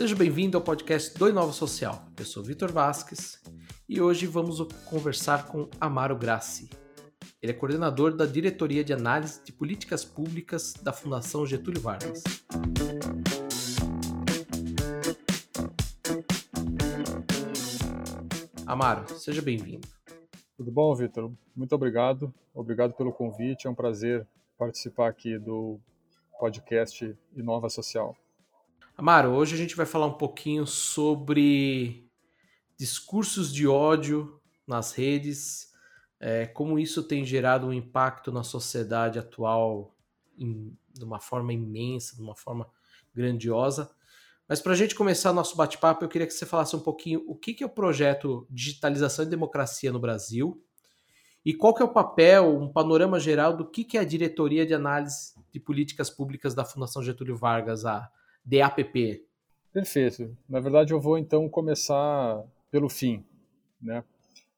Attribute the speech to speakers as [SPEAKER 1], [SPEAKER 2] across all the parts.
[SPEAKER 1] Seja bem-vindo ao podcast do Inova Social. Eu sou Vitor Vasques e hoje vamos conversar com Amaro Grassi. Ele é coordenador da Diretoria de Análise de Políticas Públicas da Fundação Getúlio Vargas. Amaro, seja bem-vindo.
[SPEAKER 2] Tudo bom, Vitor? Muito obrigado. Obrigado pelo convite. É um prazer participar aqui do podcast Inova Social.
[SPEAKER 1] Amaro, hoje a gente vai falar um pouquinho sobre discursos de ódio nas redes, é, como isso tem gerado um impacto na sociedade atual em, de uma forma imensa, de uma forma grandiosa. Mas para a gente começar nosso bate-papo, eu queria que você falasse um pouquinho o que, que é o projeto Digitalização e Democracia no Brasil e qual que é o papel, um panorama geral do que, que é a Diretoria de Análise de Políticas Públicas da Fundação Getúlio Vargas, a DAPP?
[SPEAKER 2] Perfeito. Na verdade, eu vou então começar pelo fim. Né?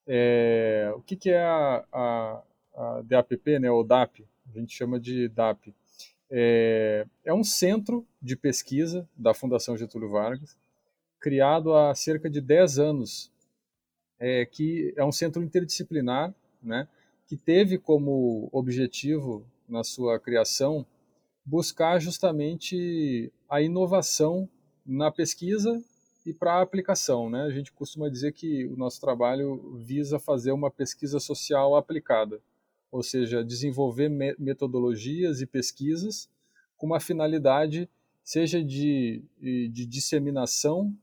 [SPEAKER 2] É, o que, que é a, a, a, DAPP, né, ou DAP? A gente chama de DAP. É, é um centro de pesquisa da Fundação Getúlio Vargas, criado há cerca de 10 anos, é, que é um centro interdisciplinar, né, que teve como objetivo na sua criação buscar justamente a inovação na pesquisa e para a aplicação. Né? A gente costuma dizer que o nosso trabalho visa fazer uma pesquisa social aplicada, ou seja, desenvolver metodologias e pesquisas com uma finalidade, seja de, de disseminação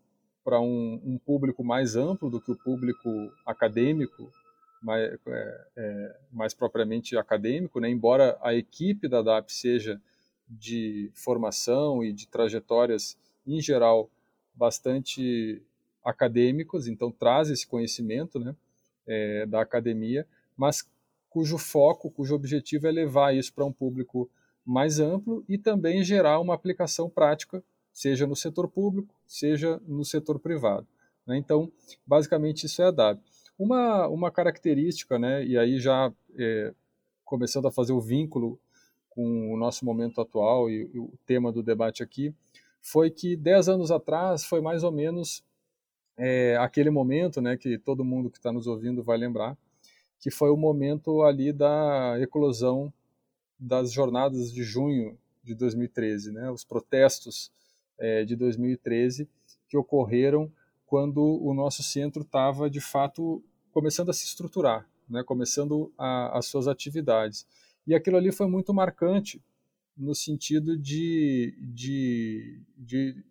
[SPEAKER 2] para um, um, público mais amplo do que o público acadêmico, mais, é, é, mais propriamente acadêmico, né? embora a equipe da DAP seja de formação e de trajetórias, em geral, bastante acadêmicos, então traz esse conhecimento né, é, da academia, mas cujo foco, cujo objetivo é levar isso para um público mais amplo e também gerar uma aplicação prática, seja no setor público, seja no setor privado. Né? Então, basicamente, isso é a DAB. Uma, uma característica, né, e aí já é, começando a fazer o vínculo com o nosso momento atual e, e o tema do debate aqui, foi que dez anos atrás foi mais ou menos é, aquele momento, né, que todo mundo que está nos ouvindo vai lembrar, que foi o momento ali da eclosão das jornadas de junho de 2013, né, os protestos é, de 2013 que ocorreram quando o nosso centro estava de fato começando a se estruturar, né, começando a, as suas atividades. E aquilo ali foi muito marcante no sentido de, de, de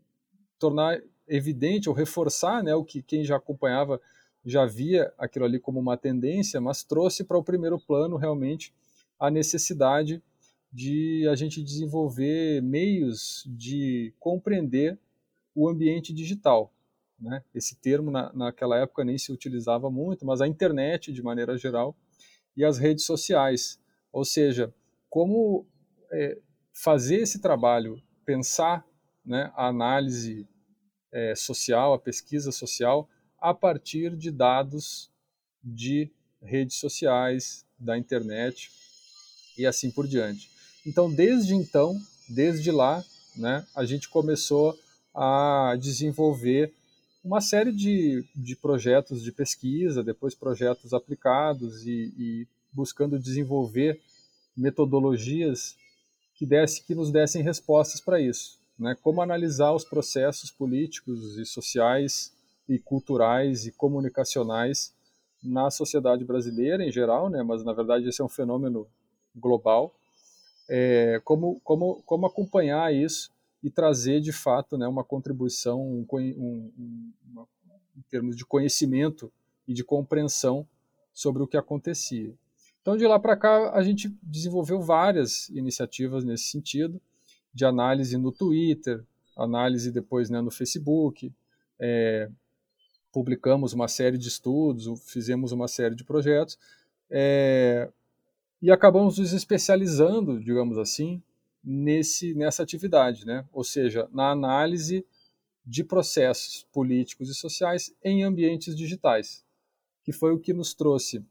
[SPEAKER 2] tornar evidente ou reforçar né, o que quem já acompanhava já via aquilo ali como uma tendência, mas trouxe para o primeiro plano realmente a necessidade de a gente desenvolver meios de compreender o ambiente digital. Né? Esse termo na, naquela época nem se utilizava muito, mas a internet de maneira geral e as redes sociais. Ou seja, como é, fazer esse trabalho, pensar né, a análise é, social, a pesquisa social, a partir de dados de redes sociais, da internet e assim por diante. Então, desde então, desde lá, né, a gente começou a desenvolver uma série de, de projetos de pesquisa, depois projetos aplicados e, e buscando desenvolver metodologias que, desse, que nos dessem respostas para isso. Né? Como analisar os processos políticos e sociais e culturais e comunicacionais na sociedade brasileira em geral, né? mas na verdade esse é um fenômeno global. É, como, como, como acompanhar isso e trazer de fato né, uma contribuição um, um, uma, em termos de conhecimento e de compreensão sobre o que acontecia. Então, de lá para cá, a gente desenvolveu várias iniciativas nesse sentido, de análise no Twitter, análise depois né, no Facebook, é, publicamos uma série de estudos, fizemos uma série de projetos, é, e acabamos nos especializando, digamos assim, nesse, nessa atividade, né? ou seja, na análise de processos políticos e sociais em ambientes digitais, que foi o que nos trouxe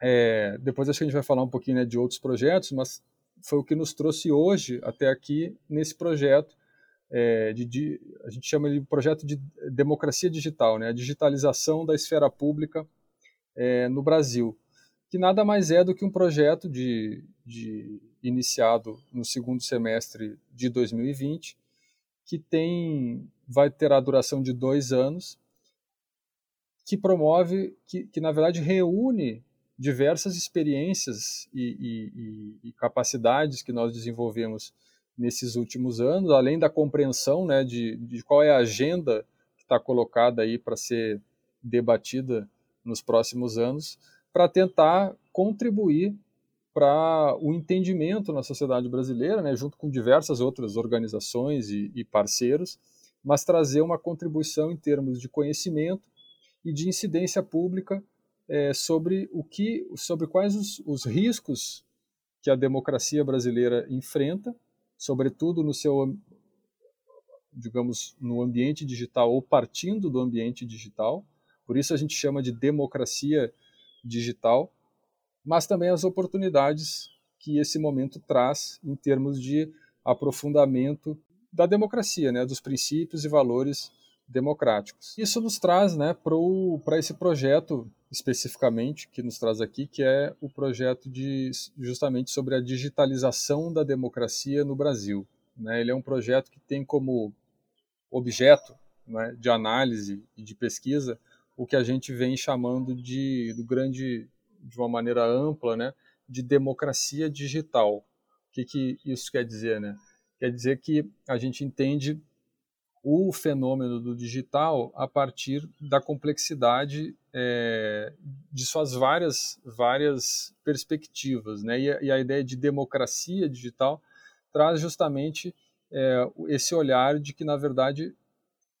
[SPEAKER 2] é, depois acho que a gente vai falar um pouquinho né, de outros projetos, mas foi o que nos trouxe hoje até aqui nesse projeto é, de, de, a gente chama de projeto de democracia digital, né, a digitalização da esfera pública é, no Brasil, que nada mais é do que um projeto de, de iniciado no segundo semestre de 2020, que tem vai ter a duração de dois anos, que promove, que, que na verdade reúne diversas experiências e, e, e, capacidades que nós desenvolvemos nesses últimos anos, além da compreensão né, de, de qual é a agenda que está colocada aí para ser debatida nos próximos anos, para tentar contribuir para o entendimento na sociedade brasileira, né, junto com diversas outras organizações e, e parceiros, mas trazer uma contribuição em termos de conhecimento e de incidência pública é, sobre o que, sobre quais os, os riscos que a democracia brasileira enfrenta, sobretudo no seu, digamos, no ambiente digital ou partindo do ambiente digital. Por isso a gente chama de democracia digital mas também as oportunidades que esse momento traz em termos de aprofundamento da democracia, né, dos princípios e valores democráticos. Isso nos traz né, para esse projeto especificamente que nos traz aqui, que é o projeto de justamente sobre a digitalização da democracia no Brasil. Né? Ele é um projeto que tem como objeto né, de análise e de pesquisa o que a gente vem chamando de do grande de uma maneira ampla, né, de democracia digital. O que, que isso quer dizer? Né? Quer dizer que a gente entende o fenômeno do digital a partir da complexidade é, de suas várias, várias perspectivas. Né? E a, e, a, ideia de democracia digital traz justamente é, esse olhar de que, na verdade,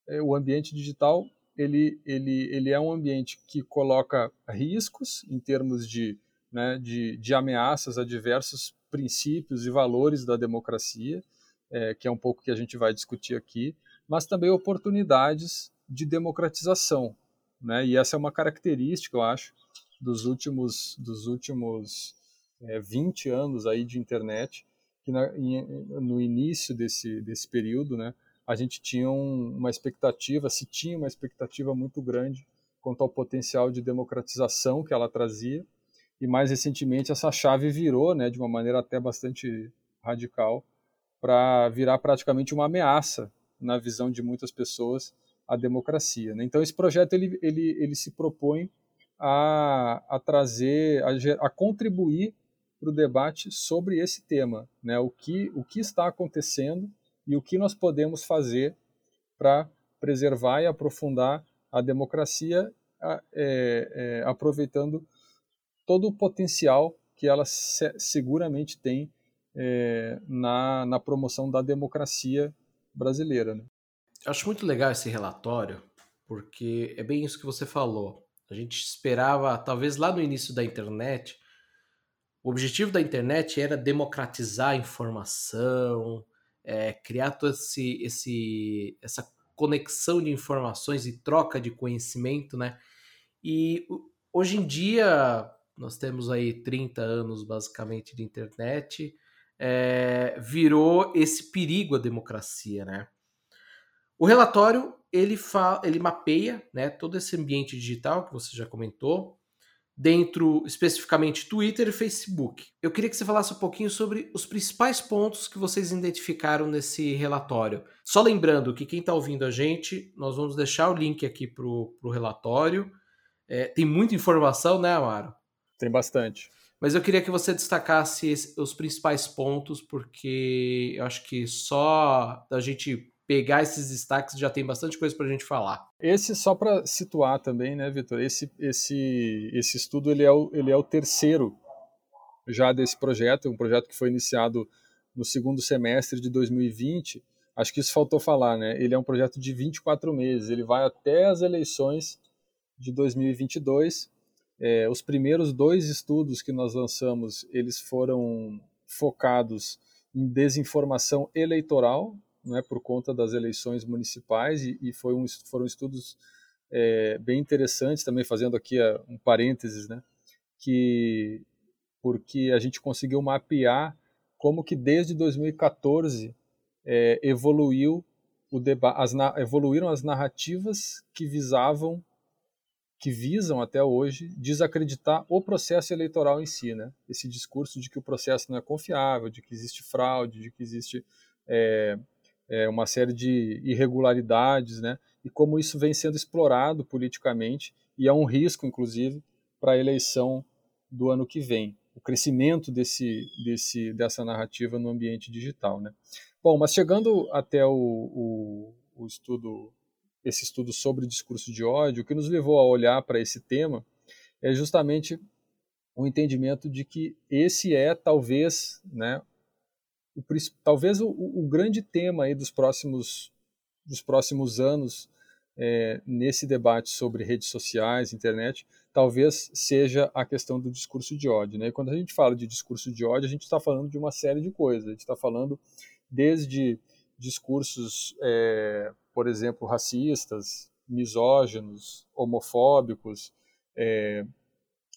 [SPEAKER 2] é, o ambiente digital ele, ele, ele é um ambiente que coloca riscos em termos de, né, de, de ameaças a diversos princípios e valores da democracia, é, que é um pouco que a gente vai discutir aqui, mas também oportunidades de democratização. Né? E essa é uma característica, eu acho, dos últimos, dos últimos é, 20 anos aí de internet, que na, in, no início desse, desse período, né, a gente tinha um, uma expectativa, se tinha uma expectativa muito grande quanto ao potencial de democratização que ela trazia, e mais recentemente essa chave virou, né, de uma maneira até bastante radical, para virar praticamente uma ameaça na visão de muitas pessoas à democracia. Né? Então esse projeto ele, ele, ele se propõe a, a trazer, a, a contribuir para o debate sobre esse tema, né? o, que, o que está acontecendo e o que nós podemos fazer para preservar e aprofundar a democracia, é, é, aproveitando todo o potencial que ela se, seguramente tem é, na, na promoção da democracia brasileira. Né?
[SPEAKER 1] Acho muito legal esse relatório, porque é bem isso que você falou. A gente esperava, talvez lá no início da internet, o objetivo da internet era democratizar a informação, é, criar todo esse, esse, essa conexão de informações e troca de conhecimento, né? E hoje em dia nós temos aí 30 anos basicamente de internet, é, virou esse perigo à democracia, né? O relatório ele, fa ele mapeia né, todo esse ambiente digital que você já comentou, dentro especificamente Twitter e Facebook. Eu queria que você falasse um pouquinho sobre os principais pontos que vocês identificaram nesse relatório. Só lembrando que quem está ouvindo a gente, nós vamos deixar o link aqui para o relatório. É, tem muita informação, né, Amaro?
[SPEAKER 2] Tem bastante.
[SPEAKER 1] Mas eu queria que você destacasse os principais pontos, porque eu acho que só da gente pegar esses destaques já tem bastante coisa para a gente falar.
[SPEAKER 2] Esse só para situar também, né, Vitor? Esse, esse, esse estudo ele é, o, ele é o terceiro já desse projeto, um projeto que foi iniciado no segundo semestre de 2020. Acho que isso faltou falar, né? Ele é um projeto de 24 meses, ele vai até as eleições de 2022. É, os primeiros dois estudos que nós lançamos, eles foram focados em desinformação eleitoral, né, por conta das eleições municipais e, e foi um, foram estudos é, bem interessantes também fazendo aqui um parênteses, né, que porque a gente conseguiu mapear como que desde 2014 é, evoluiu o as, evoluíram as narrativas que visavam que visam até hoje desacreditar o processo eleitoral em si, né? Esse discurso de que o processo não é confiável, de que existe fraude, de que existe é, é, uma série de irregularidades, né? E como isso vem sendo explorado politicamente e é um risco, inclusive, para a eleição do ano que vem, o crescimento desse, desse, dessa narrativa no ambiente digital, né? Bom, mas chegando até o, o, o estudo, esse estudo sobre discurso de ódio, o que nos levou a olhar para esse tema é justamente o entendimento de que esse é talvez, né, o, talvez o, o, grande tema aí dos próximos dos próximos anos é, nesse debate sobre redes sociais, internet, talvez seja a questão do discurso de ódio. Né? E quando a gente fala de discurso de ódio, a gente está falando de uma série de coisas. A gente está falando desde discursos, é, por exemplo, racistas, misóginos, homofóbicos, é,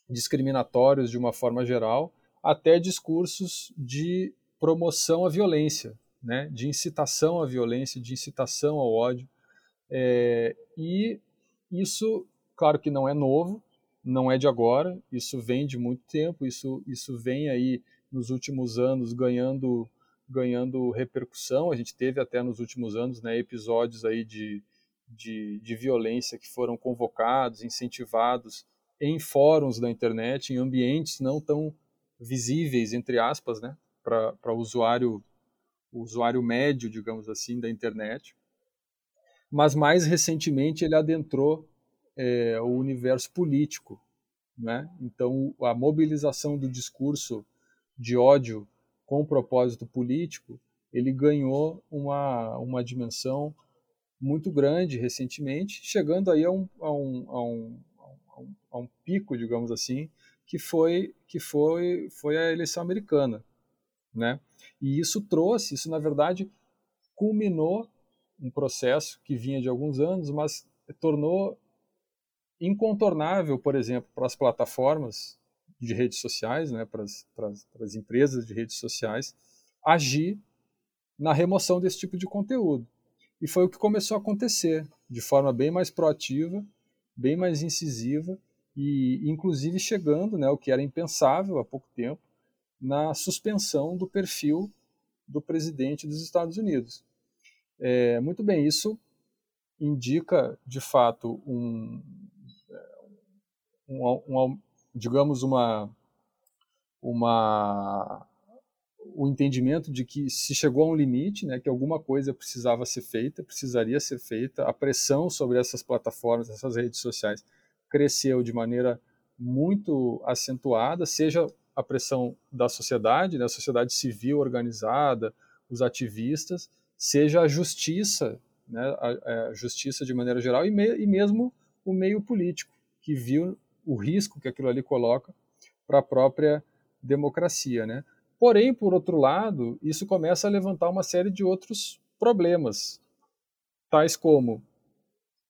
[SPEAKER 2] discriminatórios de uma forma geral, até discursos de promoção à violência, né? de incitação à violência, de incitação ao ódio. É, e isso, claro que não é novo, não é de agora, isso vem de muito tempo, isso, isso vem aí nos últimos anos ganhando, ganhando repercussão. A gente teve até nos últimos anos né, episódios aí de, de, de violência que foram convocados, incentivados em fóruns da internet, em ambientes não tão visíveis, entre aspas, né, para o usuário, usuário médio, digamos assim, da internet mas mais recentemente ele adentrou é, o universo político. Né? Então, a mobilização do discurso de ódio com propósito político, ele ganhou uma, uma dimensão muito grande recentemente, chegando aí a um, a um, a um, a um, a um pico, digamos assim, que foi que foi foi a eleição americana, né? E isso trouxe, isso na verdade culminou um processo que vinha de alguns anos, mas tornou incontornável, por exemplo, para as plataformas de redes sociais, né, para, as, empresas de redes sociais, agir na remoção desse tipo de conteúdo. E foi o que começou a acontecer, de forma bem mais proativa, bem mais incisiva, e inclusive chegando, né, o que era impensável há pouco tempo, na suspensão do perfil do presidente dos Estados Unidos. É, muito bem, isso indica de fato um, um, um digamos uma uma o entendimento de que se chegou a um limite, né, que alguma coisa precisava ser feita, precisaria ser feita, a pressão sobre essas plataformas, essas redes sociais cresceu de maneira muito acentuada, seja a pressão da sociedade, da né, sociedade civil organizada, os ativistas, seja a justiça, né, a, a justiça de maneira geral, e, me, e mesmo o meio político, que viu o risco que aquilo ali coloca para a própria democracia. Né? Porém, por outro lado, isso começa a levantar uma série de outros problemas, tais como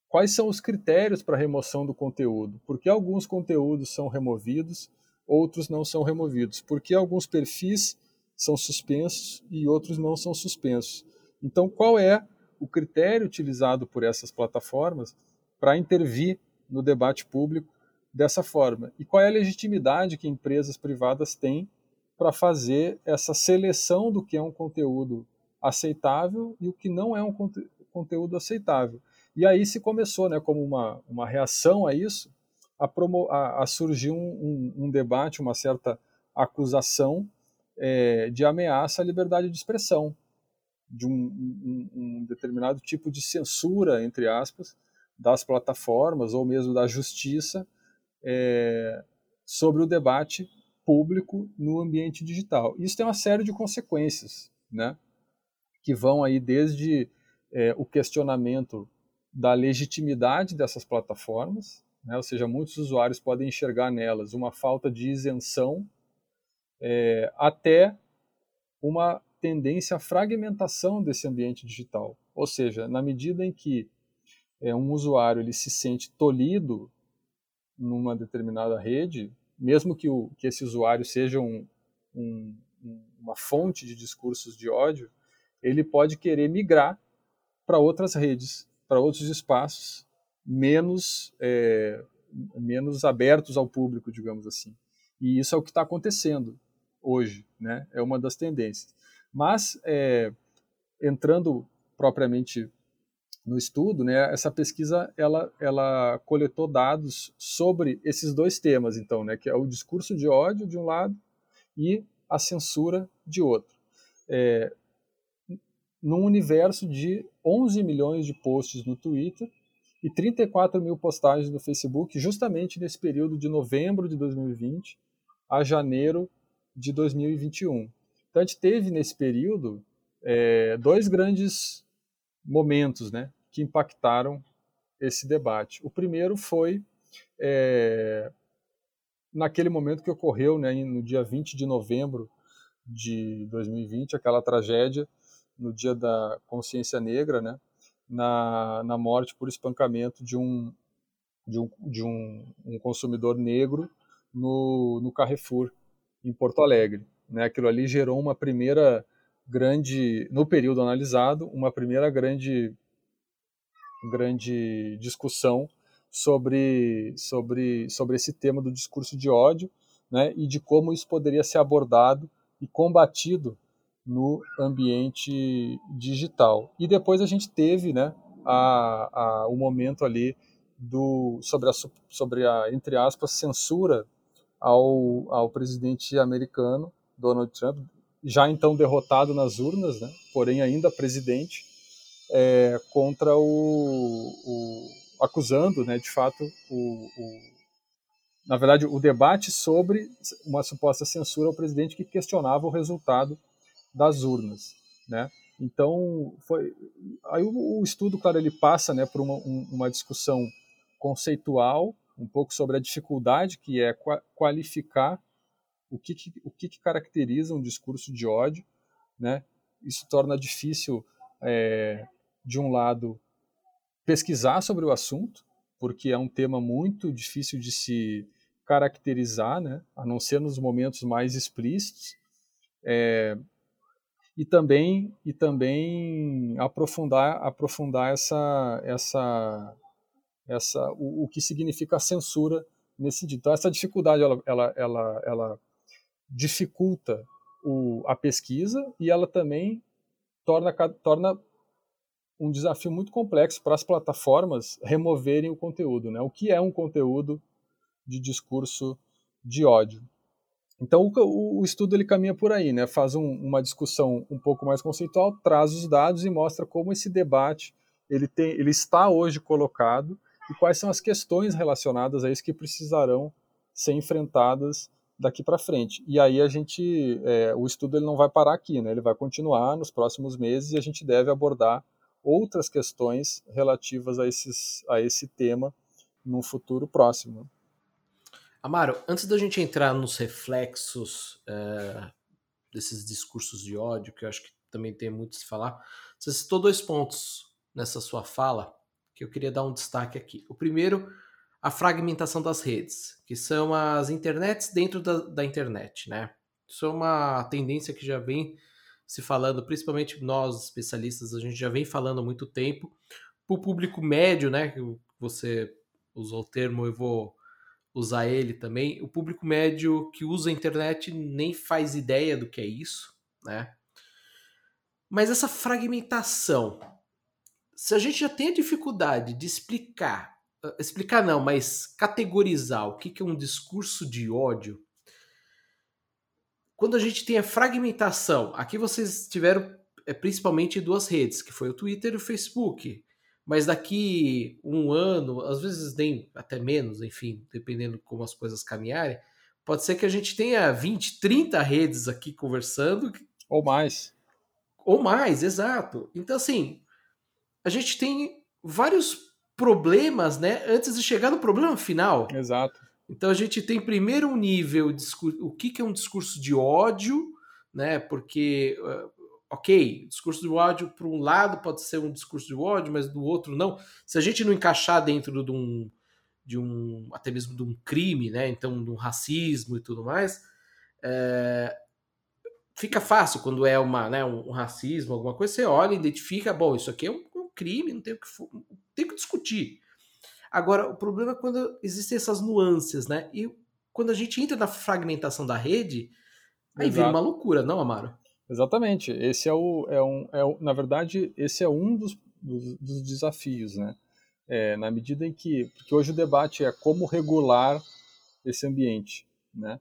[SPEAKER 2] quais são os critérios para remoção do conteúdo? Por que alguns conteúdos são removidos, outros não são removidos? Por que alguns perfis são suspensos e outros não são suspensos? Então, qual é o critério utilizado por essas plataformas para intervir no debate público dessa forma? E qual é a legitimidade que empresas privadas têm para fazer essa seleção do que é um conteúdo aceitável e o que não é um conte conteúdo aceitável? E aí se começou, né, como uma, uma reação a isso, a, a, a surgir um, um, um, debate, uma certa acusação é, de ameaça à liberdade de expressão de um, um, um, determinado tipo de censura, entre aspas, das plataformas ou mesmo da justiça é, sobre o debate público no ambiente digital. Isso tem uma série de consequências, né, que vão aí desde é, o questionamento da legitimidade dessas plataformas, né, ou seja, muitos usuários podem enxergar nelas uma falta de isenção, é, até uma tendência à fragmentação desse ambiente digital. Ou seja, na medida em que é, um usuário ele se sente tolhido numa determinada rede, mesmo que, o, que esse usuário seja um, um, uma fonte de discursos de ódio, ele pode querer migrar para outras redes, para outros espaços menos é, menos abertos ao público, digamos assim. E isso é o que está acontecendo hoje, né? É uma das tendências. Mas é, entrando propriamente no estudo, né, essa pesquisa ela, ela coletou dados sobre esses dois temas, então, né, que é o discurso de ódio de um lado e a censura de outro. É, num universo de 11 milhões de posts no Twitter e 34 mil postagens no Facebook, justamente nesse período de novembro de 2020 a janeiro de 2021. Então a gente teve nesse período é, dois grandes momentos né, que impactaram esse debate. O primeiro foi é, naquele momento que ocorreu, né, no dia 20 de novembro de 2020, aquela tragédia no dia da consciência negra, né, na, na morte por espancamento de um, de um, de um, um consumidor negro no, no Carrefour, em Porto Alegre. Né? Aquilo ali gerou uma primeira grande, no período analisado, uma primeira grande, grande discussão sobre, sobre, sobre esse tema do discurso de ódio né? e de como isso poderia ser abordado e combatido no ambiente digital. E depois a gente teve né, a, a, o momento ali do, sobre, a, sobre a, entre aspas, censura ao, ao presidente americano, Donald Trump, já então derrotado nas urnas, né, porém ainda presidente, é, contra o, o, acusando, né, de fato, o, o, na verdade, o debate sobre uma suposta censura ao presidente que questionava o resultado das urnas, né? Então, foi aí o, o estudo, claro, ele passa, né, por uma, um, uma discussão conceitual, um pouco sobre a dificuldade que é qualificar o que, que o que, que, caracteriza um discurso de ódio, né? Isso torna difícil, é, de um lado, pesquisar sobre o assunto, porque é um tema muito difícil de se caracterizar, né? A não ser nos momentos mais explícitos. É, e também e também aprofundar aprofundar essa essa essa o, o que significa a censura nesse sentido. Então essa dificuldade ela ela ela, ela dificulta o, a pesquisa e ela também torna torna um desafio muito complexo para as plataformas removerem o conteúdo, né? O que é um conteúdo de discurso de ódio? Então o, o, estudo ele caminha por aí, né? Faz um, uma discussão um pouco mais conceitual, traz os dados e mostra como esse debate ele tem, ele está hoje colocado e quais são as questões relacionadas a isso que precisarão ser enfrentadas daqui para frente. E aí a gente, é, o estudo ele não vai parar aqui, né? Ele vai continuar nos próximos meses e a gente deve abordar outras questões relativas a, esses, a esse tema no futuro próximo.
[SPEAKER 1] Amaro, antes da gente entrar nos reflexos é, desses discursos de ódio, que eu acho que também tem muito a se falar, você citou dois pontos nessa sua fala que eu queria dar um destaque aqui. O primeiro, a fragmentação das redes, que são as internets dentro da, da internet, né? Isso é uma tendência que já vem se falando, principalmente nós especialistas, a gente já vem falando há muito tempo. Para o público médio, né? Você usou o termo, eu vou usar ele também. O público médio que usa a internet nem faz ideia do que é isso, né? Mas essa fragmentação, se a gente já tem a dificuldade de explicar, explicar não, mas categorizar o que é um discurso de ódio, quando a gente tem a fragmentação, aqui vocês tiveram é, principalmente duas redes, que foi o Twitter e o Facebook mas daqui um ano, às vezes nem até menos, enfim, dependendo como as coisas caminharem, pode ser que a gente tenha 20, 30 redes aqui conversando.
[SPEAKER 2] Ou mais.
[SPEAKER 1] Ou mais, exato. Então, assim, a gente tem vários problemas, né, antes de chegar no problema final.
[SPEAKER 2] Exato.
[SPEAKER 1] Então a gente tem primeiro um nível, o que é um discurso de ódio, né? Porque ok, discurso de ódio, por um lado, pode ser um discurso de ódio, mas do outro não. Se a gente não encaixar dentro de um, de um até mesmo de um crime, né? Então, de um racismo e tudo mais, é, fica fácil quando é uma, né, um, um, racismo, alguma coisa, você olha, identifica, bom, isso aqui é um crime, não tem o que, tem que discutir. Agora, o problema é quando existem essas nuances, né? E quando a gente entra na fragmentação da rede, aí Exato. vira uma loucura, não, Amaro?
[SPEAKER 2] Exatamente. Esse é o, é um, é o, na verdade, esse é um dos, dos, dos desafios, né? É, na medida em que, porque hoje o debate é como regular esse ambiente, né?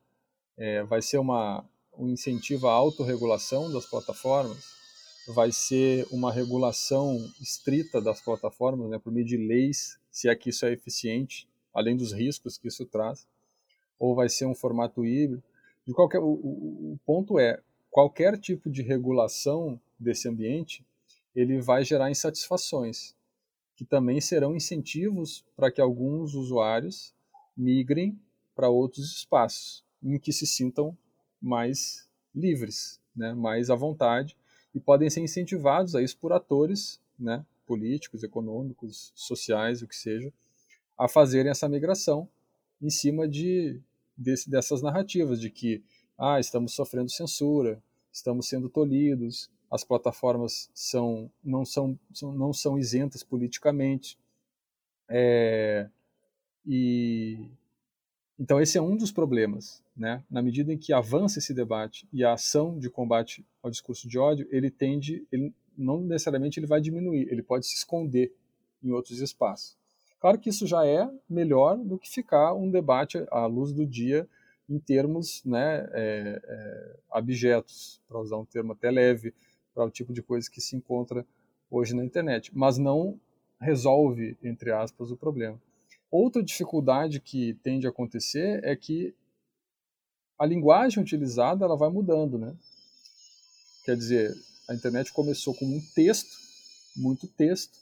[SPEAKER 2] É, vai ser uma, um incentivo à autorregulação das plataformas, vai ser uma regulação estrita das plataformas, né, por meio de leis, se é que isso é eficiente, além dos riscos que isso traz, ou vai ser um formato híbrido. De qualquer, o, o, ponto é, qualquer tipo de regulação desse ambiente, ele vai gerar insatisfações, que também serão incentivos para que alguns usuários migrem para outros espaços em que se sintam mais livres, né, mais à vontade e podem ser incentivados a isso por atores, né, políticos, econômicos, sociais, o que seja, a fazerem essa migração em cima de desse, dessas narrativas de que ah, estamos sofrendo censura, estamos sendo tolhidos, as plataformas são, não, são, são não são isentas politicamente. É, e então esse é um dos problemas, né? Na medida em que avança esse debate e a ação de combate ao discurso de ódio, ele tende, ele não necessariamente ele vai diminuir, ele pode se esconder em outros espaços. Claro que isso já é melhor do que ficar um debate à luz do dia em termos né, é, é, abjetos, para usar um termo até leve, para o tipo de coisa que se encontra hoje na internet, mas não resolve, entre aspas, o problema. Outra dificuldade que tende a acontecer é que a linguagem utilizada ela vai mudando, né? Quer dizer, a internet começou com um texto, muito texto,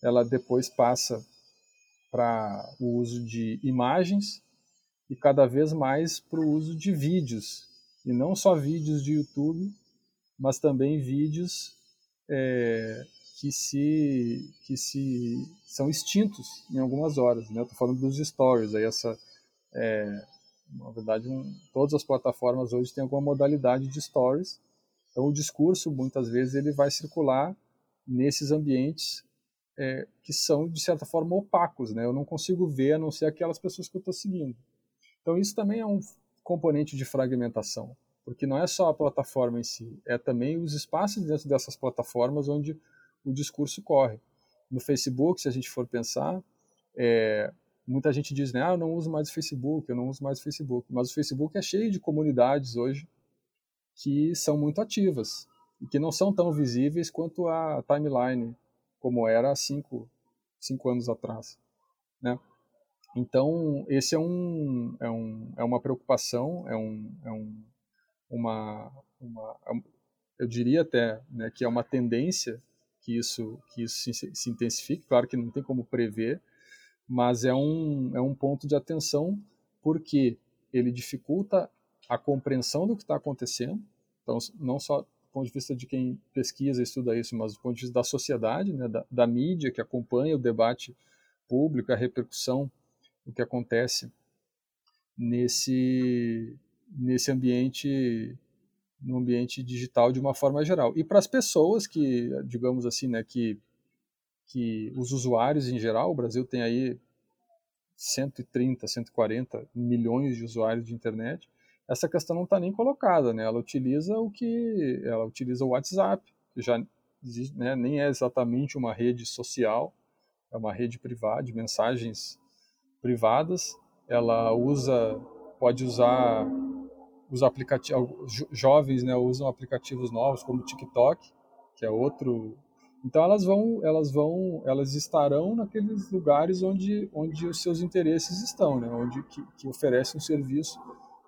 [SPEAKER 2] ela depois passa para o uso de imagens e cada vez mais para o uso de vídeos. E não só vídeos de YouTube, mas também vídeos é, que, se, que se são extintos em algumas horas. Né? Estou falando dos stories. Aí essa, é, na verdade, um, todas as plataformas hoje têm alguma modalidade de stories. Então o discurso, muitas vezes, ele vai circular nesses ambientes é, que são, de certa forma, opacos. Né? Eu não consigo ver a não ser aquelas pessoas que eu estou seguindo. Então, isso também é um componente de fragmentação, porque não é só a plataforma em si, é também os espaços dentro dessas plataformas onde o discurso corre. No Facebook, se a gente for pensar, é, muita gente diz, né, ah, eu não uso mais o Facebook, eu não uso mais o Facebook, mas o Facebook é cheio de comunidades hoje que são muito ativas e que não são tão visíveis quanto a timeline como era há cinco, cinco anos atrás. Né? Então, esse é, um, é, um, é uma preocupação, é, um, é um, uma, uma, é eu diria até né, que é uma tendência que isso, que isso se, se, intensifique. Claro que não tem como prever, mas é um, é um ponto de atenção porque ele dificulta a compreensão do que está acontecendo. Então, não só ponto de vista de quem pesquisa e estuda isso, mas do ponto de vista da sociedade, né, da, da mídia que acompanha o debate público, a repercussão do que acontece nesse nesse ambiente no ambiente digital de uma forma geral e para as pessoas que digamos assim né que que os usuários em geral o Brasil tem aí 130 140 milhões de usuários de internet essa questão não está nem colocada, né? Ela utiliza o que, ela utiliza o WhatsApp, que já né, nem é exatamente uma rede social, é uma rede privada de mensagens privadas. Ela usa, pode usar os aplicativos, jovens, né, usam aplicativos novos como TikTok, que é outro. Então elas vão, elas vão, elas estarão naqueles lugares onde, onde os seus interesses estão, né, onde que, que oferece um serviço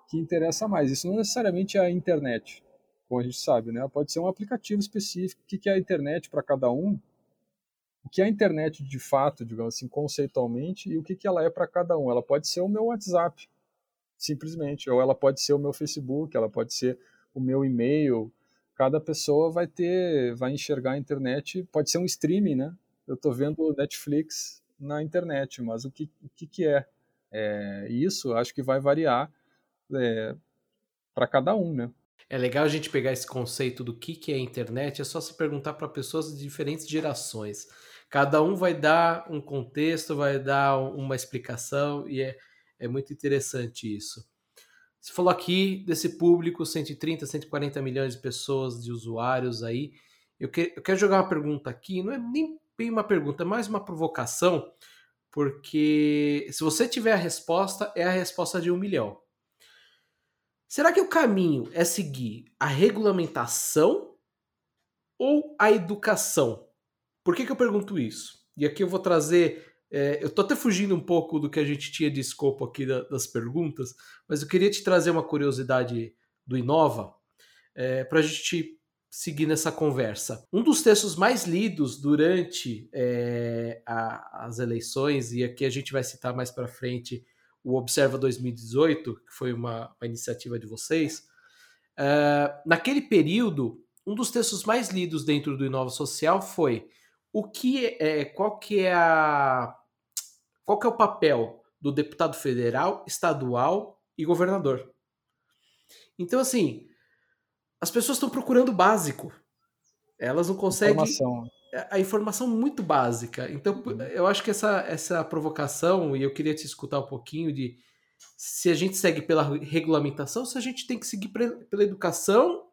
[SPEAKER 2] que interessa mais. Isso não necessariamente é a internet, como a gente sabe, né? Pode ser um aplicativo específico. O que é a internet para cada um? O que é a internet de fato, digamos assim, conceitualmente, e o que ela é para cada um? Ela pode ser o meu WhatsApp, simplesmente, ou ela pode ser o meu Facebook, ela pode ser o meu e-mail. Cada pessoa vai ter, vai enxergar a internet, pode ser um streaming, né? Eu estou vendo Netflix na internet, mas o que, o que, que é? é? Isso acho que vai variar é, para cada um, né?
[SPEAKER 1] É legal a gente pegar esse conceito do que, que é internet, é só se perguntar para pessoas de diferentes gerações. Cada um vai dar um contexto, vai dar uma explicação, e é, é muito interessante isso. Você falou aqui desse público, 130, 140 milhões de pessoas, de usuários aí. Eu, que, eu quero jogar uma pergunta aqui, não é nem bem uma pergunta, é mais uma provocação, porque se você tiver a resposta, é a resposta de um milhão. Será que o caminho é seguir a regulamentação ou a educação? Por que, que eu pergunto isso? E aqui eu vou trazer. É, eu estou até fugindo um pouco do que a gente tinha de escopo aqui da, das perguntas, mas eu queria te trazer uma curiosidade do Inova é, para a gente seguir nessa conversa. Um dos textos mais lidos durante é, a, as eleições, e aqui a gente vai citar mais para frente o Observa 2018, que foi uma, uma iniciativa de vocês, uh, naquele período, um dos textos mais lidos dentro do Inova Social foi o que é, qual que é a qual que é o papel do deputado federal, estadual e governador. Então, assim, as pessoas estão procurando o básico. Elas não conseguem. Informação a informação muito básica. Então, uhum. eu acho que essa, essa provocação, e eu queria te escutar um pouquinho de se a gente segue pela regulamentação, se a gente tem que seguir pela educação.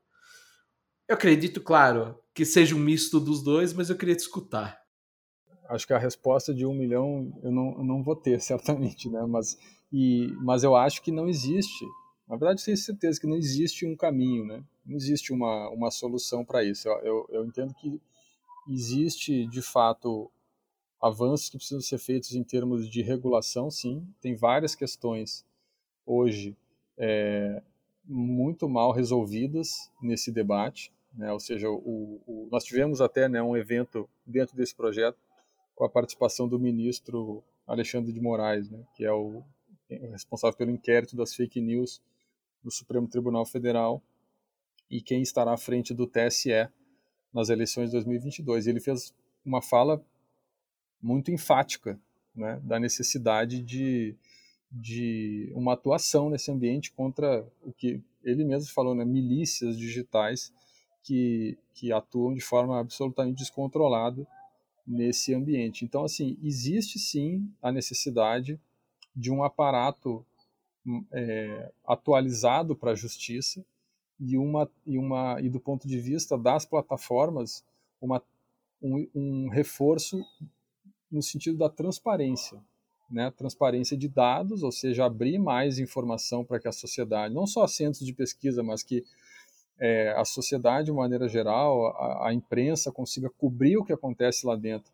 [SPEAKER 1] Eu acredito, claro, que seja um misto dos dois, mas eu queria te escutar.
[SPEAKER 2] Acho que a resposta de um milhão eu não, eu não vou ter, certamente, né? Mas, e, mas eu acho que não existe. Na verdade, eu tenho certeza que não existe um caminho, né? Não existe uma, uma solução para isso. Eu, eu, eu entendo que existe de fato avanços que precisam ser feitos em termos de regulação, sim. Tem várias questões hoje é, muito mal resolvidas nesse debate, né? Ou seja, o, o, nós tivemos até né, um evento dentro desse projeto com a participação do ministro Alexandre de Moraes, né, que é o responsável pelo inquérito das fake news no Supremo Tribunal Federal e quem estará à frente do TSE nas eleições de 2022. Ele fez uma fala muito enfática né, da necessidade de, de uma atuação nesse ambiente contra o que ele mesmo falou, né, milícias digitais que, que atuam de forma absolutamente descontrolada nesse ambiente. Então, assim, existe sim a necessidade de um aparato é, atualizado para a justiça e uma e uma e do ponto de vista das plataformas uma um, um reforço no sentido da transparência né transparência de dados ou seja abrir mais informação para que a sociedade não só centros de pesquisa mas que é, a sociedade de maneira geral a, a imprensa consiga cobrir o que acontece lá dentro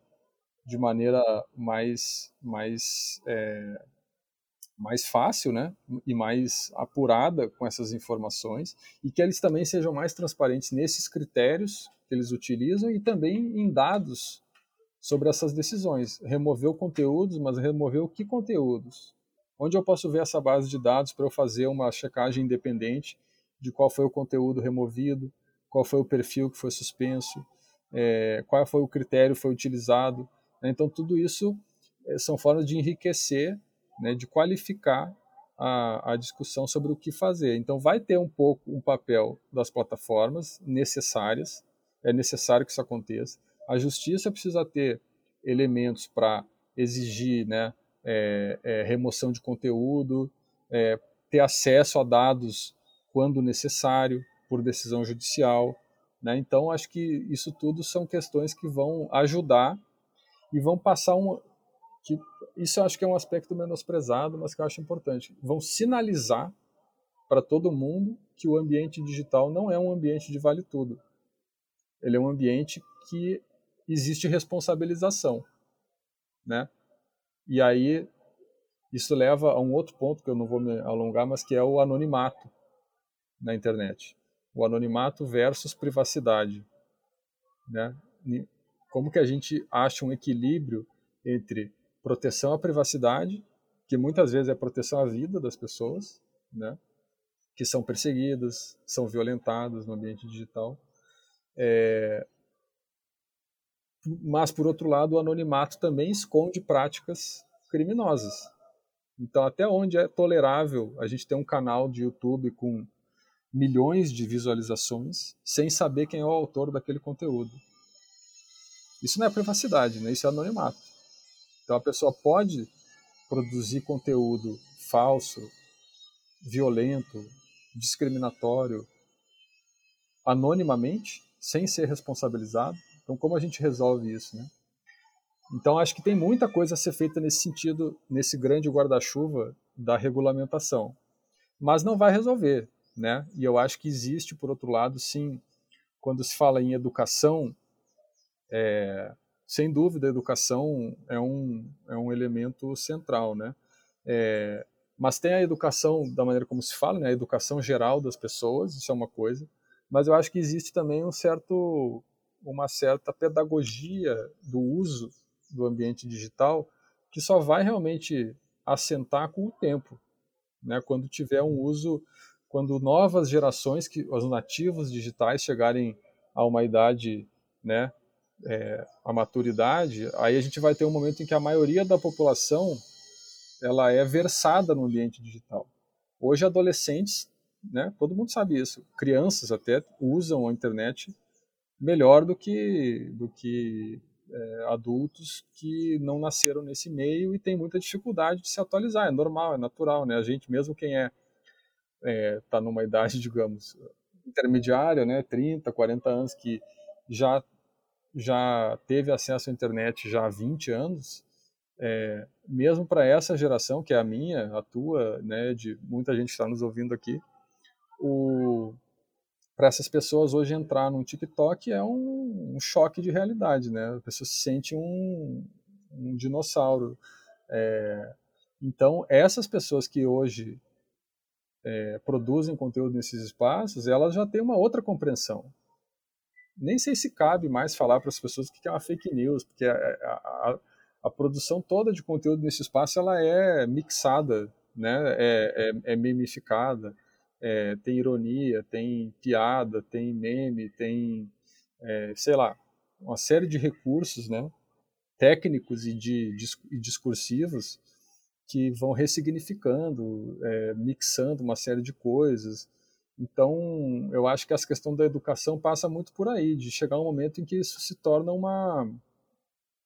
[SPEAKER 2] de maneira mais mais é, mais fácil, né, e mais apurada com essas informações e que eles também sejam mais transparentes nesses critérios que eles utilizam e também em dados sobre essas decisões. Removeu conteúdos, mas removeu que conteúdos? Onde eu posso ver essa base de dados para eu fazer uma checagem independente de qual foi o conteúdo removido, qual foi o perfil que foi suspenso, é, qual foi o critério que foi utilizado. Né? Então, tudo isso é, são formas de enriquecer né, de qualificar a, a, discussão sobre o que fazer. Então, vai ter um pouco um papel das plataformas necessárias, é necessário que isso aconteça. A justiça precisa ter elementos para exigir né, é, é, remoção de conteúdo, é, ter acesso a dados quando necessário, por decisão judicial. Né? Então, acho que isso tudo são questões que vão ajudar e vão passar um, que isso eu acho que é um aspecto menosprezado, mas que eu acho importante. Vão sinalizar para todo mundo que o ambiente digital não é um ambiente de vale tudo. Ele é um ambiente que existe responsabilização, né? E aí isso leva a um outro ponto que eu não vou me alongar, mas que é o anonimato na internet. O anonimato versus privacidade, né? Como que a gente acha um equilíbrio entre proteção à privacidade, que muitas vezes é proteção à vida das pessoas, né? que são perseguidas, são violentadas no ambiente digital. É... Mas, por outro lado, o anonimato também esconde práticas criminosas. Então, até onde é tolerável a gente ter um canal de YouTube com milhões de visualizações sem saber quem é o autor daquele conteúdo. Isso não é privacidade, né? isso é anonimato. Então a pessoa pode produzir conteúdo falso, violento, discriminatório, anonimamente, sem ser responsabilizado. Então, como a gente resolve isso, né? Então, acho que tem muita coisa a ser feita nesse sentido, nesse grande guarda-chuva da regulamentação. Mas não vai resolver, né? E eu acho que existe, por outro lado, sim, quando se fala em educação, é, sem dúvida, a educação é um, é um elemento central, né? É, mas tem a educação da maneira como se fala, né? A educação geral das pessoas, isso é uma coisa. Mas eu acho que existe também um certo, uma certa pedagogia do uso do ambiente digital que só vai realmente assentar com o tempo, né? Quando tiver um uso, quando novas gerações, que os nativos digitais chegarem a uma idade, né, é, a maturidade, aí a gente vai ter um momento em que a maioria da população ela é versada no ambiente digital. Hoje adolescentes, né, todo mundo sabe isso, crianças até usam a internet melhor do que do que é, adultos que não nasceram nesse meio e tem muita dificuldade de se atualizar. É normal, é natural, né? A gente, mesmo quem é está é, numa idade, digamos, intermediária, né, 30, 40 anos, que já, já teve acesso à internet já há 20 anos, é, mesmo para essa geração, que é a minha, a tua, né, de muita gente está nos ouvindo aqui, o, para essas pessoas hoje entrar num TikTok é um, um, choque de realidade, né? A pessoa se sente um, um dinossauro. É, então, essas pessoas que hoje é, produzem conteúdo nesses espaços, elas já têm uma outra compreensão. Nem sei se cabe mais falar para as pessoas o que é uma fake news, porque a, a, a, produção toda de conteúdo nesse espaço ela é mixada, né? é, é, é memificada é, tem ironia, tem piada, tem meme, tem, é, sei lá, uma série de recursos, né, técnicos e, de, e discursivos que vão ressignificando, é, mixando uma série de coisas. Então, eu acho que essa questão da educação passa muito por aí, de chegar um momento em que isso se torna uma,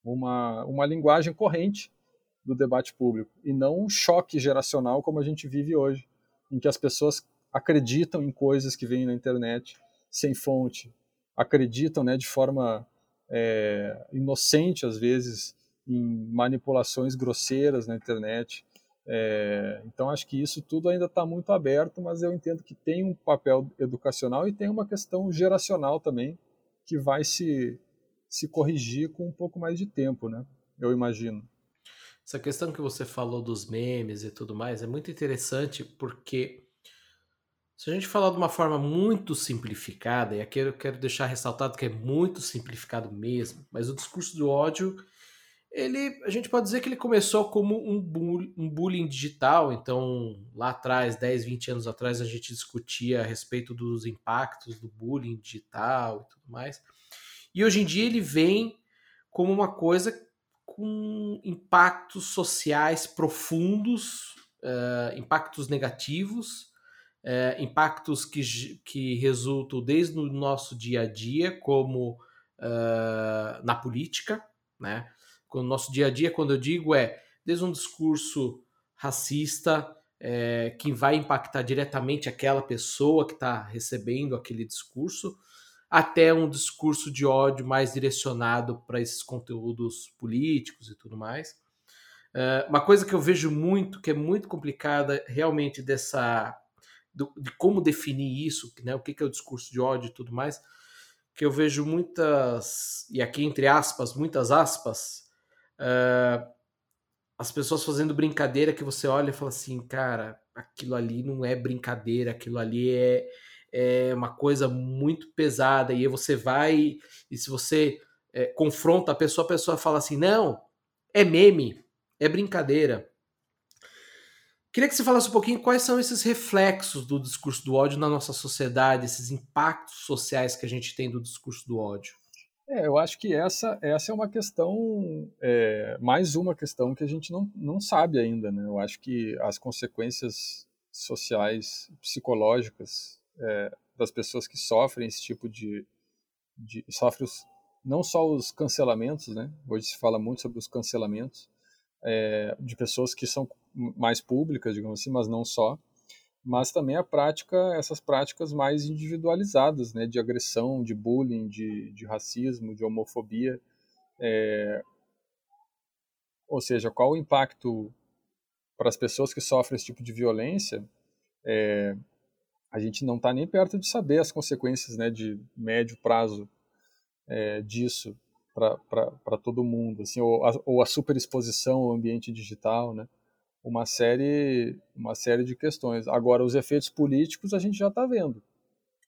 [SPEAKER 2] uma, uma linguagem corrente do debate público, e não um choque geracional como a gente vive hoje, em que as pessoas acreditam em coisas que vêm na internet sem fonte, acreditam né, de forma é, inocente, às vezes, em manipulações grosseiras na internet. É, então, acho que isso tudo ainda está muito aberto, mas eu entendo que tem um papel educacional e tem uma questão geracional também, que vai se, se corrigir com um pouco mais de tempo, né? eu imagino.
[SPEAKER 1] Essa questão que você falou dos memes e tudo mais é muito interessante porque se a gente falar de uma forma muito simplificada, e aqui eu quero deixar ressaltado que é muito simplificado mesmo, mas o discurso do ódio, ele, a gente pode dizer que ele começou como um, um bullying digital, então lá atrás, 10, 20 anos atrás, a gente discutia a respeito dos impactos do bullying digital e tudo mais. E hoje em dia ele vem como uma coisa com impactos sociais profundos, uh, impactos negativos, é, impactos que, que resultam desde o nosso dia a dia, como uh, na política, né? O nosso dia a dia, quando eu digo, é desde um discurso racista é, que vai impactar diretamente aquela pessoa que está recebendo aquele discurso, até um discurso de ódio mais direcionado para esses conteúdos políticos e tudo mais. Uh, uma coisa que eu vejo muito, que é muito complicada realmente dessa do, de como definir isso, né? o que, que é o discurso de ódio e tudo mais, que eu vejo muitas, e aqui entre aspas, muitas aspas, uh, as pessoas fazendo brincadeira que você olha e fala assim, cara, aquilo ali não é brincadeira, aquilo ali é, é uma coisa muito pesada, e aí você vai, e se você é, confronta a pessoa, a pessoa fala assim, não, é meme, é brincadeira. Queria que você falasse um pouquinho quais são esses reflexos do discurso do ódio na nossa sociedade, esses impactos sociais que a gente tem do discurso do ódio.
[SPEAKER 2] É, eu acho que essa, essa é uma questão, é, mais uma questão que a gente não, não sabe ainda. Né? Eu acho que as consequências sociais, psicológicas é, das pessoas que sofrem esse tipo de, de sofrem os, não só os cancelamentos, né? Hoje se fala muito sobre os cancelamentos é, de pessoas que são mais públicas, digamos assim, mas não só, mas também a prática, essas práticas mais individualizadas, né, de agressão, de bullying, de, de racismo, de homofobia, é, ou seja, qual o impacto para as pessoas que sofrem esse tipo de violência? É, a gente não está nem perto de saber as consequências, né, de médio prazo é, disso para todo mundo, assim, ou a, ou a superexposição ao ambiente digital, né? Uma série, uma série de questões. Agora, os efeitos políticos a gente já está vendo.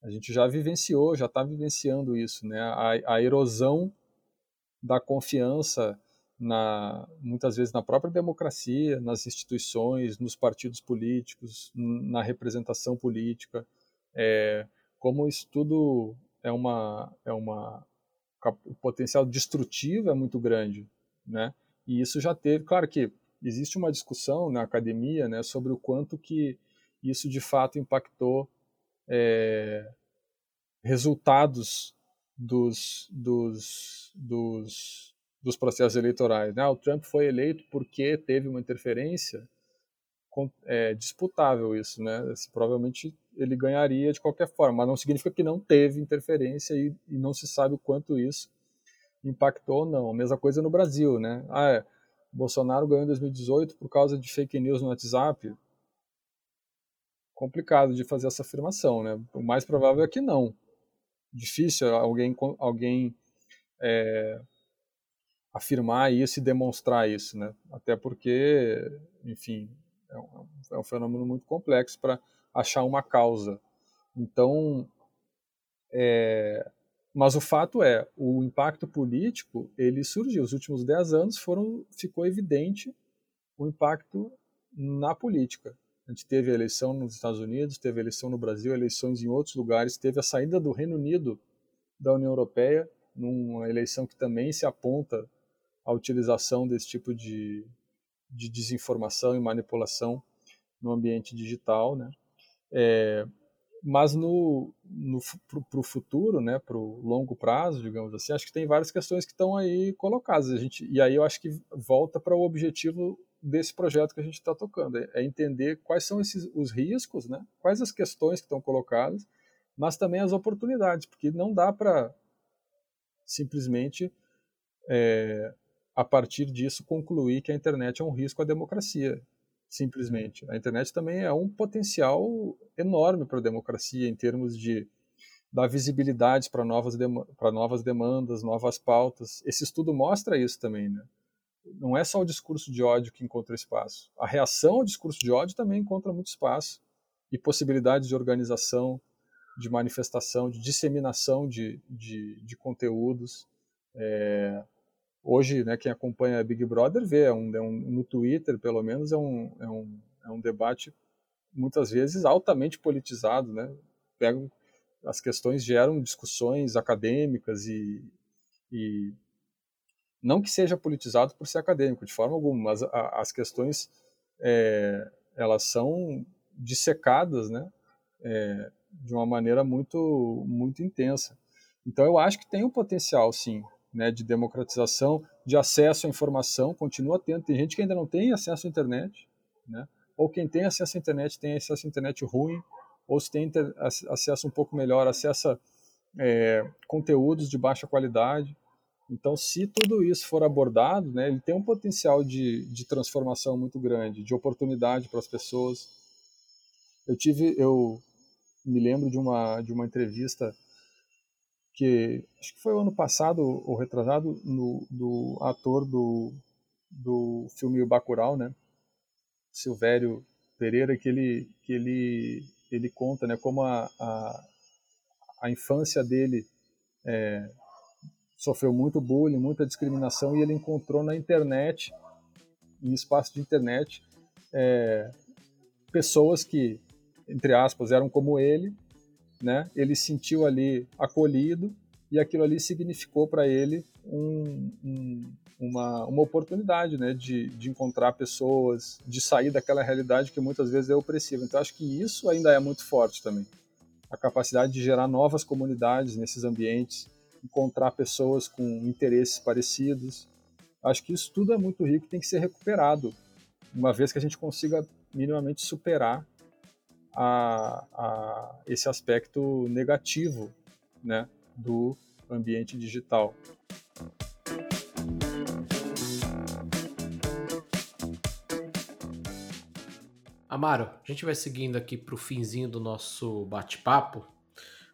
[SPEAKER 2] A gente já vivenciou, já está vivenciando isso, né? A, a, erosão da confiança na, muitas vezes na própria democracia, nas instituições, nos partidos políticos, na representação política, é, como isso tudo é uma, é uma o potencial destrutivo é muito grande, né? E isso já teve, claro que existe uma discussão na academia né, sobre o quanto que isso de fato impactou é, resultados dos, dos, dos, dos, processos eleitorais. Né? O Trump foi eleito porque teve uma interferência é, disputável isso, né? Assim, provavelmente ele ganharia de qualquer forma, mas não significa que não teve interferência e, e não se sabe o quanto isso impactou ou não. A mesma coisa no Brasil, né? Ah, é, Bolsonaro ganhou em 2018 por causa de fake news no WhatsApp. Complicado de fazer essa afirmação, né? O mais provável é que não. Difícil alguém, alguém é, afirmar isso e demonstrar isso, né? Até porque, enfim, é um, é um fenômeno muito complexo para achar uma causa. Então, é, mas o fato é, o impacto político, ele surgiu. Os últimos dez anos foram, ficou evidente o impacto na política. A gente teve a eleição nos Estados Unidos, teve a eleição no Brasil, eleições em outros lugares, teve a saída do Reino Unido da União Europeia, numa eleição que também se aponta a utilização desse tipo de, de desinformação e manipulação no ambiente digital, né? É, mas no, no para o futuro, né, para o longo prazo, digamos assim, acho que tem várias questões que estão aí colocadas. A gente, e aí eu acho que volta para o objetivo desse projeto que a gente está tocando, é, é entender quais são esses, os riscos, né, quais as questões que estão colocadas, mas também as oportunidades, porque não dá para simplesmente é, a partir disso concluir que a internet é um risco à democracia simplesmente. A internet também é um potencial enorme para a democracia em termos de dar visibilidade para novas, para novas demandas, novas pautas. Esse estudo mostra isso também, né? Não é só o discurso de ódio que encontra espaço. A reação ao discurso de ódio também encontra muito espaço e possibilidades de organização, de manifestação, de disseminação de, de, de conteúdos. É, hoje, né, quem acompanha Big Brother vê, é um, é um, no Twitter, pelo menos, é um, é, um, é um debate muitas vezes altamente politizado, né? As questões geram discussões acadêmicas e, e não que seja politizado por ser acadêmico de forma alguma, mas a, as questões é, elas são dissecadas, né? É, de uma maneira muito muito intensa. Então eu acho que tem um potencial, sim, né, de democratização, de acesso à informação, continua tendo. Tem gente que ainda não tem acesso à internet, né? ou quem tem acesso à internet tem acesso à internet ruim, ou se tem acesso um pouco melhor, acessa é, conteúdos de baixa qualidade. Então, se tudo isso for abordado, né, ele tem um potencial de, de transformação muito grande, de oportunidade para as pessoas. Eu tive, eu me lembro de uma de uma entrevista que acho que foi o ano passado ou retrasado no, do ator do, do filme Bacurau, né? Silvério Pereira, que ele que ele ele conta, né, como a, a, a infância dele é, sofreu muito bullying, muita discriminação e ele encontrou na internet, em espaço de internet, é, pessoas que, entre aspas, eram como ele né? Ele sentiu ali acolhido e aquilo ali significou para ele um, um, uma, uma oportunidade, né? De, de encontrar pessoas, de sair daquela realidade que muitas vezes é opressiva. Então acho que isso ainda é muito forte também. a capacidade de gerar novas comunidades nesses ambientes, encontrar pessoas com interesses parecidos. Acho que isso tudo é muito rico e tem que ser recuperado, uma vez que a gente consiga minimamente superar a, a esse aspecto negativo né, do ambiente digital.
[SPEAKER 1] Amaro, a gente vai seguindo aqui para o finzinho do nosso bate-papo,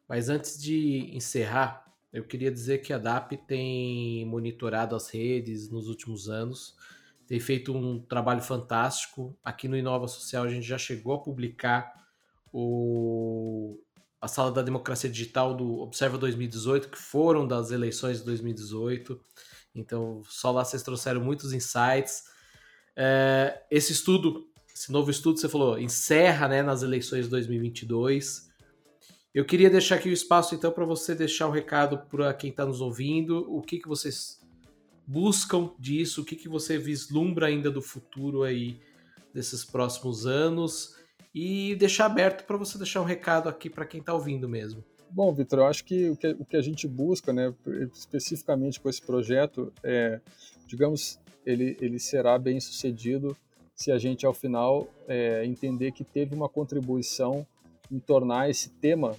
[SPEAKER 1] mas antes de encerrar, eu queria dizer que a DAP tem monitorado as redes nos últimos anos, tem feito um trabalho fantástico. Aqui no Inova Social a gente já chegou a publicar o, a Sala da Democracia Digital do Observa 2018, que foram das eleições de 2018. Então, só lá vocês trouxeram muitos insights. É, esse estudo esse novo estudo, você falou, encerra né, nas eleições de 2022. Eu queria deixar aqui o espaço, então, para você deixar um recado para quem está nos ouvindo, o que, que vocês buscam disso, o que, que você vislumbra ainda do futuro aí desses próximos anos e deixar aberto para você deixar um recado aqui para quem está ouvindo mesmo.
[SPEAKER 2] Bom, Vitor, eu acho que o, que o que a gente busca, né, especificamente com esse projeto, é, digamos, ele, ele será bem sucedido se a gente ao final é, entender que teve uma contribuição em tornar esse tema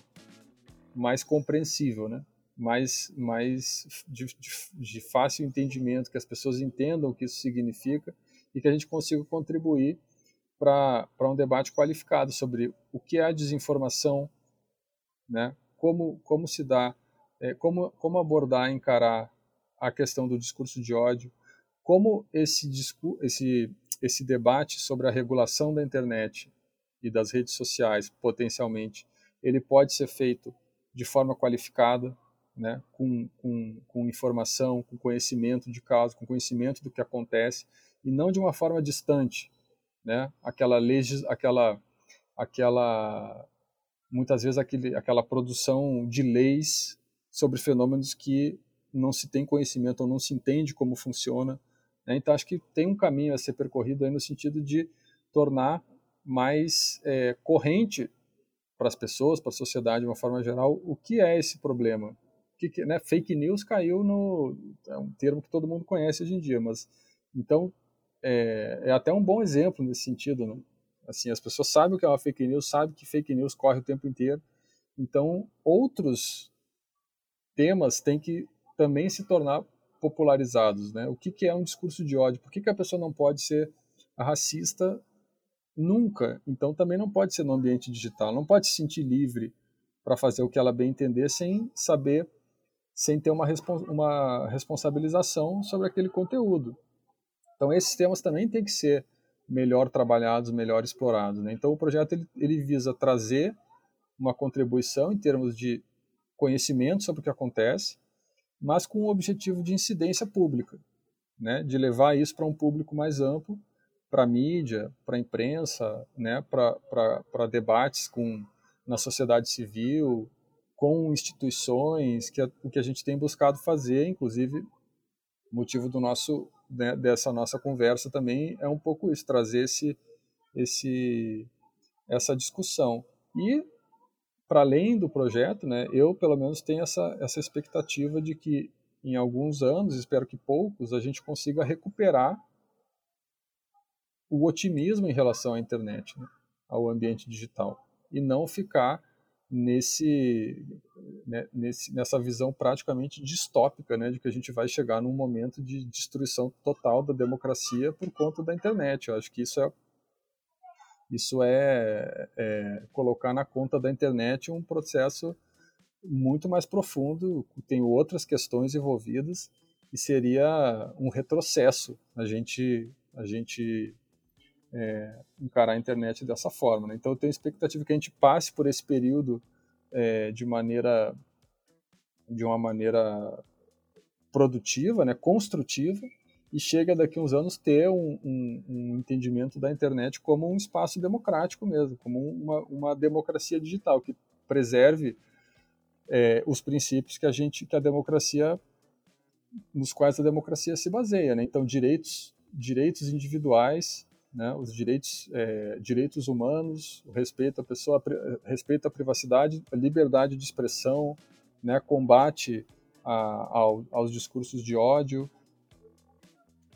[SPEAKER 2] mais compreensível, né? mais, mais de, de, de, fácil entendimento, que as pessoas entendam o que isso significa e que a gente consiga contribuir para um debate qualificado sobre o que é a desinformação, né? como, como se dá, é, como, como abordar, encarar a questão do discurso de ódio, como esse, esse esse debate sobre a regulação da internet e das redes sociais, potencialmente, ele pode ser feito de forma qualificada, né, com, com, com informação, com conhecimento de causa, com conhecimento do que acontece, e não de uma forma distante, né, aquela legis, aquela, aquela muitas vezes aquele, aquela produção de leis sobre fenômenos que não se tem conhecimento ou não se entende como funciona, né? Então, acho que tem um caminho a ser percorrido aí no sentido de tornar mais é, corrente para as pessoas, para a sociedade de uma forma geral, o que é esse problema. Que, né, fake news caiu no. É um termo que todo mundo conhece hoje em dia, mas. Então, é, é até um bom exemplo nesse sentido. Né? Assim, as pessoas sabem o que é uma fake news, sabem que fake news corre o tempo inteiro. Então, outros temas têm que também se tornar popularizados. Né? O que, que é um discurso de ódio? Por que, que a pessoa não pode ser racista nunca? Então também não pode ser no ambiente digital, não pode se sentir livre para fazer o que ela bem entender sem saber, sem ter uma, uma responsabilização sobre aquele conteúdo. Então esses temas também têm que ser melhor trabalhados, melhor explorados. Né? Então o projeto ele, ele visa trazer uma contribuição em termos de conhecimento sobre o que acontece, mas com o objetivo de incidência pública, né, de levar isso para um público mais amplo, para a mídia, para a imprensa, né, para debates com, na sociedade civil, com instituições, que é o que a gente tem buscado fazer, inclusive, motivo do nosso né, dessa nossa conversa também é um pouco isso, trazer esse, esse, essa discussão. E para além do projeto, né, eu pelo menos tenho essa, essa expectativa de que em alguns anos, espero que poucos, a gente consiga recuperar o otimismo em relação à internet, né, ao ambiente digital, e não ficar nesse, né, nesse, nessa visão praticamente distópica né, de que a gente vai chegar num momento de destruição total da democracia por conta da internet. Eu acho que isso é isso é, é, colocar na conta da internet um processo muito mais profundo, tem outras questões envolvidas e seria um retrocesso a gente a gente é, encarar a internet dessa forma. Né? Então eu tenho expectativa que a gente passe por esse período é, de maneira de uma maneira produtiva, né, construtiva, e chega daqui uns anos ter um, um, um, entendimento da internet como um espaço democrático mesmo, como uma, uma democracia digital que preserve é, os princípios que a gente, que a democracia, nos quais a democracia se baseia, né? Então direitos, direitos individuais, né, os direitos, é, direitos humanos, o respeito à pessoa, respeito à privacidade, a liberdade de expressão, né, combate a, ao, aos discursos de ódio,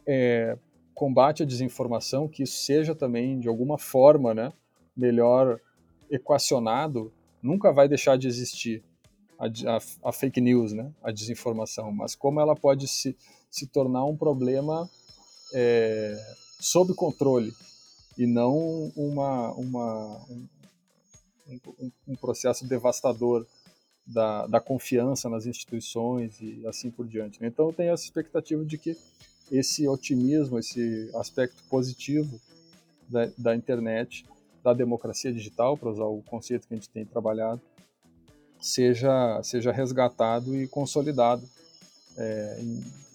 [SPEAKER 2] é, combate à desinformação, que isso seja também de alguma forma, né, melhor equacionado, nunca vai deixar de existir a, a, a fake news, né, a desinformação, mas como ela pode se, se tornar um problema é, sob controle e não uma, uma, um, um, um processo devastador da, da, confiança nas instituições e assim por diante. Então, eu tenho essa expectativa de que esse otimismo, esse aspecto positivo da, da internet, da democracia digital, para usar o conceito que a gente tem trabalhado, seja, seja resgatado e consolidado é,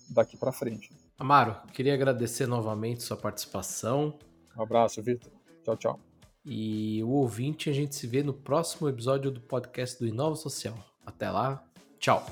[SPEAKER 2] daqui para frente.
[SPEAKER 1] Amaro, queria agradecer novamente sua participação.
[SPEAKER 2] Um abraço, Vitor. Tchau, tchau.
[SPEAKER 1] E o ouvinte, a gente se vê no próximo episódio do podcast do Inova Social. Até lá, tchau.